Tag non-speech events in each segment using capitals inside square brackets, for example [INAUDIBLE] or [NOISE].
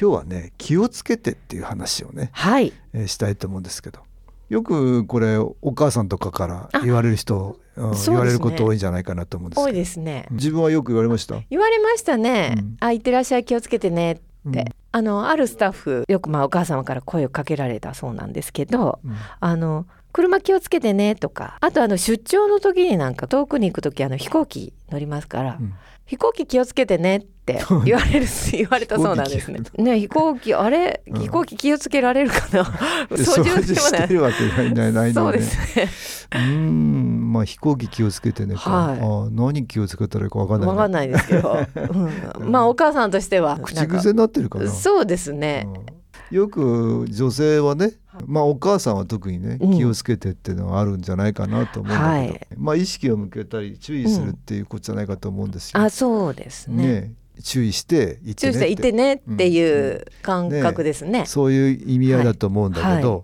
今日はね気をつけてっていう話をね、はい、えーしたいと思うんですけど。よくこれお母さんとかから言われる人、うんね。言われること多いんじゃないかなと思うんです多いけどですね。自分はよく言われました？言われましたね。うん。あ、いってらっしゃい、気をつけてねって。うん。あのあるスタッフよくまあお母様から声をかけられたそうなんですけど、うん。あの車気をつけてねとか、あとあの出張の時になんか遠くに行く時あの飛行機乗りますから、うん。飛行機気をつけてねって言われる言われたそうなんですね。ね飛行機あれ、うん。飛行機気をつけられるかな？[LAUGHS] で操縦してるわけないないのでね。うーんまあ飛行機気をつけてねか、はい。あー何気をつけたらいいかわかんないわかんないですけど、[LAUGHS] うん、まあお母さんとしては口癖になってるかな。そうですね。うん。よく女性はね、まあお母さんは特にねうん。気をつけてっていうのはあるんじゃないかなと思うんだけど、はい。まあ意識を向けたり注意するっていうことじゃないかと思うんですよ。あ、そうですね。ね注意して言って。ね注意していてねっていう感覚ですね。そういう意味合いだと思うんだけど、はい。は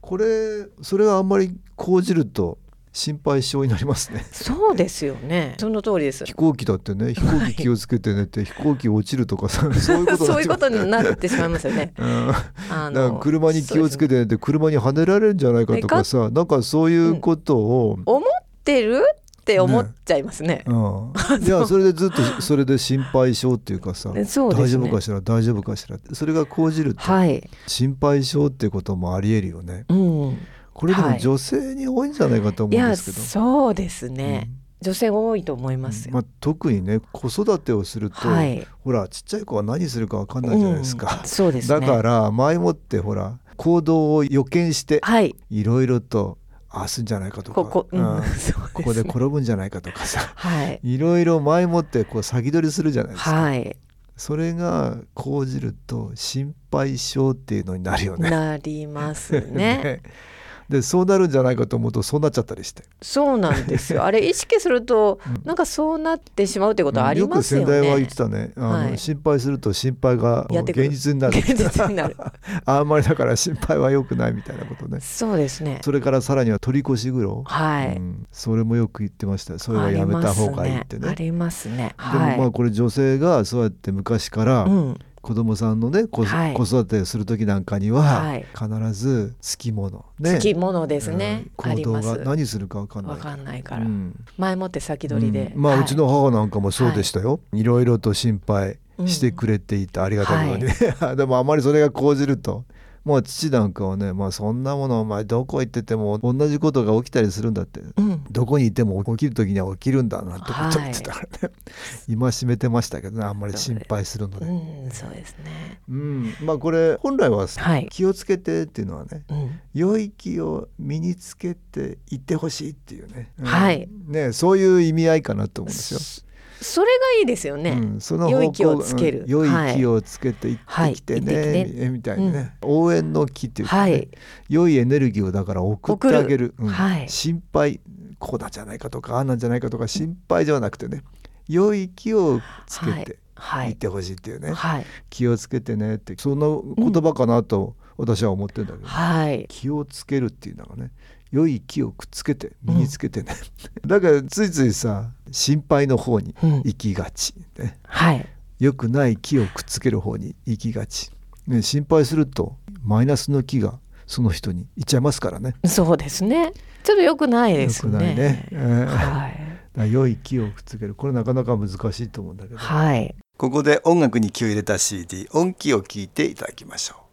これそれはあんまり講じると心配性になりますね。そうですよね。その通りです。飛行機だってね飛行機気をつけてねって飛行機落ちるとかさそういうことそういうことにになってしまいますよね。[LAUGHS] うんあだから車に気をつけてねって車にはねられるんじゃないかとかさなんかそういうことを、思ってるって思っちゃいますね。うん、いやそれでずっとそれで心配性っていうかさ、[LAUGHS] ね大丈夫かしら大丈夫かしらそれが講じるとはい。心配性っていうこともありえるよね。うん。これでもはい女性に多いんじゃないかと思うんですけど。そうですね。女性多いと思いますよ。まあ、特にね子育てをすると、はい。ほらちっちゃい子は何するかわかんないじゃないですかうん、そうですね。だから前もってほら行動を予見してはい。いろいろとああすんじゃないかとかここ、うんうんねここで転ぶんじゃないかとかさはい。いろいろ前もってこう先取りするじゃないですか、はい。それが講じると心配性っていうのになるよね。なりますね。[LAUGHS] でそうなるんじゃないかと思うとそうなっちゃったりしてそうなんですよ。あれ意識すると、うんなんかそうなってしまうってことはありますよね。よく先代は言ってたねあの、はい心配すると心配が現実になる現実になる。[LAUGHS] あんまりだから心配は良くないみたいなことねそうですね。それからさらには取り越し苦労、はい。うんそれもよく言ってましたよそれはやめた方がいいってねありますね。あでもりますね。まあこれ女性がそうやって昔からはい。うん。子供さんのね子,、育てする時なんかにははい。必ずつきものね。つきものですね。うん。行動が。何するか分かんない。わかんないから、うん。前もって先取りで。うん。まあ、はい。うちの母なんかもそうでしたよ、い、ろいろと心配してくれていた、ありがたいことに。ね、[LAUGHS] でもあまりそれが講じるともう父なんかはね、まあ、そんなものお前どこ行ってても同じことが起きたりするんだってうん。どこにいても起きる時には起きるんだなんてことを言ってたからね、[LAUGHS] 今しめてましたけどねあんまり心配するので。うん、そうですね。うん、まあこれ本来ははい気をつけてっていうのはね、うん。良い気を身につけていってほしいっていうね、うんはいねそういう意味合いかなと思うんですよ。それがいいですよね。うん、その良い気をつける。うん良い気をつけていってきてね,、はい。みみたいなね、応援の気っていうか、ね。はい。良いエネルギーをだから送ってあげる、うん。はい。心配こうなんじゃないかとかああなんじゃないかとか心配ではなくてね良い気をつけてはい。い。っ。てほしいっていうね、はい。気をつけてねってそんな言葉かなと私は思ってるんだけど、はい。気をつけるっていうのがね良い気をくっつけて身につけてね、[LAUGHS] だからついついさ心配の方にうん行きがち、ね、はい。良くない気をくっつける方に行きがち、ね、心配するとマイナスの気がその人にいっちゃいますからね。そうですね。ちょっと良くないですね。良くないね。えーはい。[LAUGHS] ら良い気をくっつけるこれなかなか難しいと思うんだけど、はい。ここで音楽に気を入れた CD 音気を聞いていただきましょう。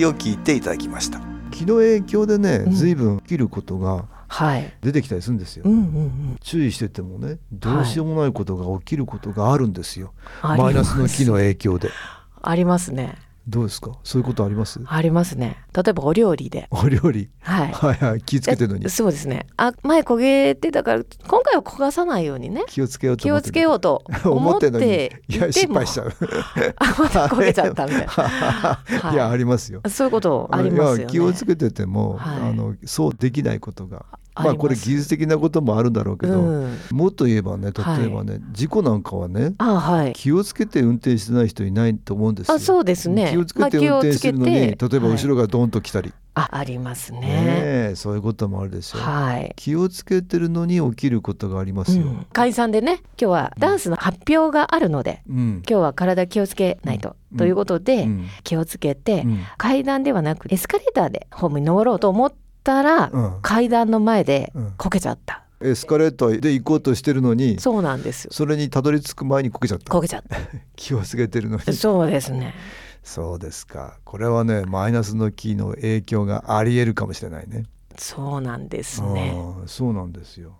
音気を聞いていただきました。気の影響でね、うん。随分起きることがはい。出てきたりするんですよ、うんうんうん。注意しててもねどうしようもないことが起きることがあるんですよ、あります。マイナスの気の影響で。ありますね。どうですか？そういうことあります？ありますね。例えばお料理で。お料理？はい。はいはい気をつけてるのにえそうですね。あ、前焦げてたから、今回は焦がさないようにね。気をつけようと気をつけようと [LAUGHS] 思思っていや失敗しちゃう [LAUGHS] あ、まだ焦げちゃったみたいな。[LAUGHS] いやありますよそういうことありますよね。気をつけてても、はいあのそうできないことがあまあこれ技術的なこともあるんだろうけど、うんもっと言えばね例えばね、事故なんかはねあ、はい。気をつけて運転してない人いないと思うんですよ。あ、そうですね。気をつけて運転してるのに、例えば後ろはいがドンと来たり、あ、ありますね。ねえそういうこともあるでしょう。はい。気をつけてるのに起きることがありますよ。うん解散でね、今日はダンスの発表があるので、うん。今日は体気をつけないと、うんということで、うん気をつけて、うん階段ではなくエスカレーターでホームに登ろうと思ったら、うん階段の前でうんこけちゃった、エスカレーターで行こうとしてるのに、そうなんですよそれにたどり着く前にこけちゃった。こけちゃっ [LAUGHS] 気をつけてるのにた。そうですねそうですか。これはねマイナスの気の影響がありえるかもしれないね。そうなんですねそうなんですよ。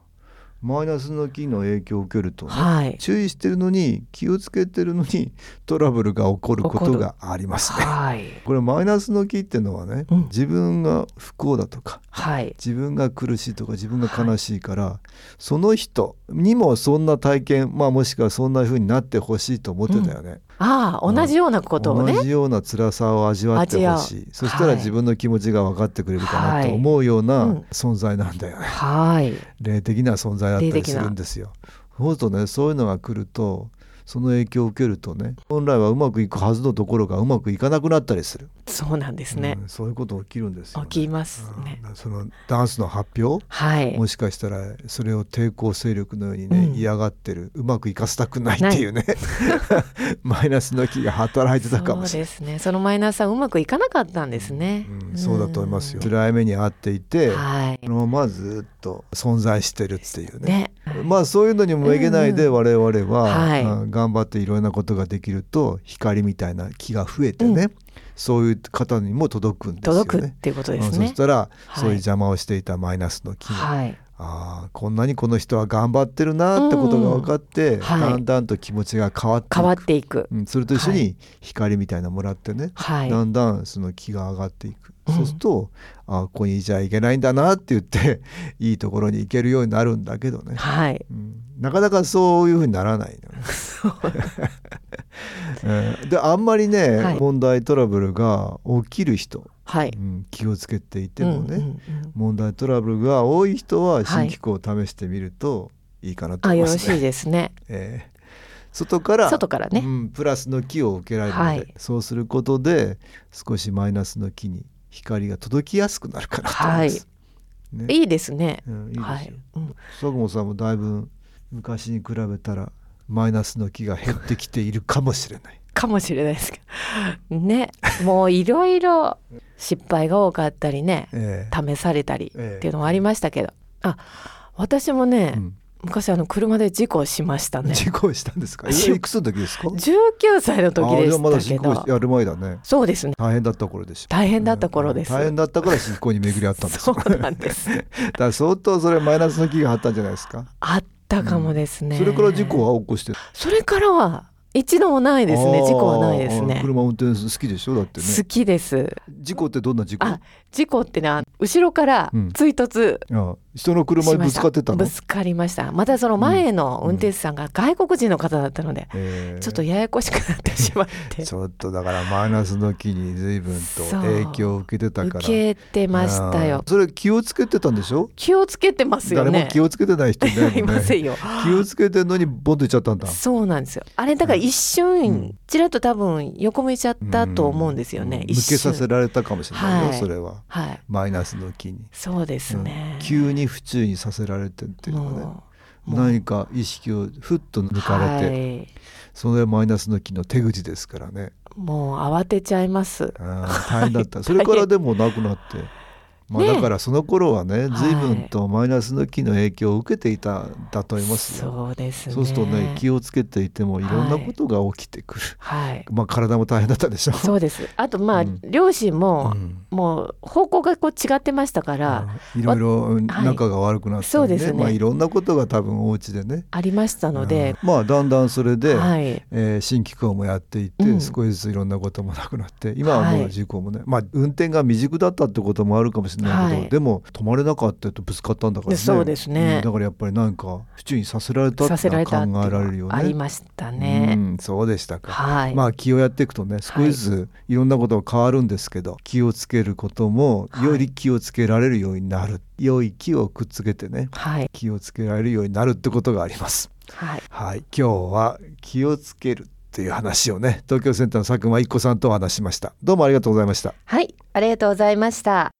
マイナスの気の影響を受けるとね、はい注意してるのに気をつけてるのにトラブルが起こることがありますね。はいこれマイナスの気っていうのはね、うん自分が不幸だとかはい自分が苦しいとか自分が悲しいから、その人にもそんな体験まあもしくはそんな風になってほしいと思ってたよね。ああ同じようなことをね。同じような辛さを味わってほしい。う。そしたらはい。自分の気持ちが分かってくれるかなと思うようはいなうん。存在なんだよね。はい。霊的な存在だったりするんですよ。そうするとねそういうのが来るとその影響を受けるとね本来はうまくいくはずのところがうまくいかなくなったりする、そうなんですね。うん、そういうこと起きるんですよ、ね。起きますね。うんそのダンスの発表はい。もしかしたらそれを抵抗勢力のようにね、うん。嫌がってるうまくいかせたくないっていうね。[LAUGHS] マイナスの気が働いてたかもしれない。そうですね。そのマイナスはうまくいかなかったんですね、うん、そうだと思いますよ。うん。辛い目に遭っていて、はい。そのままずっと存在してるっていうね。ねまあそういうのにもめげないでうん我々は、はい。うん頑張っていろんなことができると光みたいな気が増えてね、そういう方にも届くんですよね。届くっていうことですうんそねしたら、はい。そういう邪魔をしていたマイナスの気が、はいああこんなにこの人は頑張ってるなってことが分かって、ん。はい。だんだんと気持ちが変わっていく。変わっていく。うん、それと一緒はに光みたいなのもらってね、はい。だんだんその気が上がっていく、うん。そうするとあここにいちゃいけないんだなって言って [LAUGHS] いいところに行けるようになるんだけどね、はい。うん、なかなかそういうふうにならないのね。[LAUGHS] [LAUGHS] うん。であんまりね、はい。問題トラブルが起きる人、はい。うん、気をつけていてもね、うんうんうん。問題トラブルが多い人ははい新機構を試してみるとい。いかなとあ思いますね。よろしいですね。[LAUGHS] えー外から外からね。うん、プラスの気を受けられるので、はい。そうすることで少しマイナスの気に光が届きやすくなるかなと思います。ね。いいですね。うん、いいですよ。はい、うん。佐久間さんもだいぶ昔に比べたらマイナスの気が減ってきているかもしれない。かもしれないですけど。ね。もういろいろ失敗が多かったりねええ。試されたりええ。っていうのもありましたけど、あ私もね、うん。昔あの車で事故しましたね。事故したんですか？え事故いくつの時ですか？19歳の時でしたけど。進行やる前だね。そうですね。大変だった頃でしょ。大変だった頃です、大変だったから進行に巡り合ったんですそよ。うなんです。[LAUGHS] だから相当それマイナスの気があったんじゃないですか？あったかもですね、それから事故は起こして。それからは一度もないですね。事故はないですね。車運転好きでしょ？だってね。好きです。事故ってどんな事故？あ事故ってねあ後ろからうん。追突あ人の車にぶつかってたの？ぶつかりました。またその前の運転手さんが外国人の方だったので、え。ーちょっとややこしくなってしまって。ちょっとだからマイナスの気に随分と影響を受けてたから。受けてましたよ。それ気をつけてたんでしょ？気をつけてますよね。誰も気をつけてない人いないね [LAUGHS] ませんよ。気をつけてんのにボンといっちゃったんだ。そうなんですよ。あれだから一う瞬ん。ちらっと多分横向いちゃったと思うんですよね、うん。抜けさせられたかもしれないよ、はい。それは。はい。マイナスの気に、そうですね、うん。急に不注意させられてっていうのがね何か意識をふっと抜かれて、はい。それはマイナスの気の手口ですからね。もう慌てちゃいます。大変だった。それからでもなくなってまあ、だからその頃はね随分とマイナスの気の影響を受けていただと思いますよ。そうですね。そうするとね気をつけていてもい。ろんなことが起きてくる。はい。まあ体も大変だったでしょ。う。そうです。あとまあ、うん、両親も、うん、もう方向がこう違ってましたから、いろいろ仲が悪くなって、ね、そうですね。まあいろんなことが多分お家でね。ありましたので、まあだんだんそれで、はい、えー、新機構もやっていって、うん、少しずついろんなこともなくなって今はもう事故もね、はい、まあ運転が未熟だったってこともあるかもしれないけど、はい、でも止まれなかったとぶつかったんだからね。そうですね、うん、だからやっぱりなんか不注意させられたって考えられるよね。ありましたね、うん、そうでしたか、はい、まあ気をやっていくとね少しずついろんなことが変わるんですけど、気をつけることもより気をつけられるようになる、良い気をくっつけてね、はい、気をつけられるようになるってことがあります。はい、はい、今日は気をつけるという話をね東京センターの佐久間一子さんとお話しました。どうもありがとうございました。はい。ありがとうございました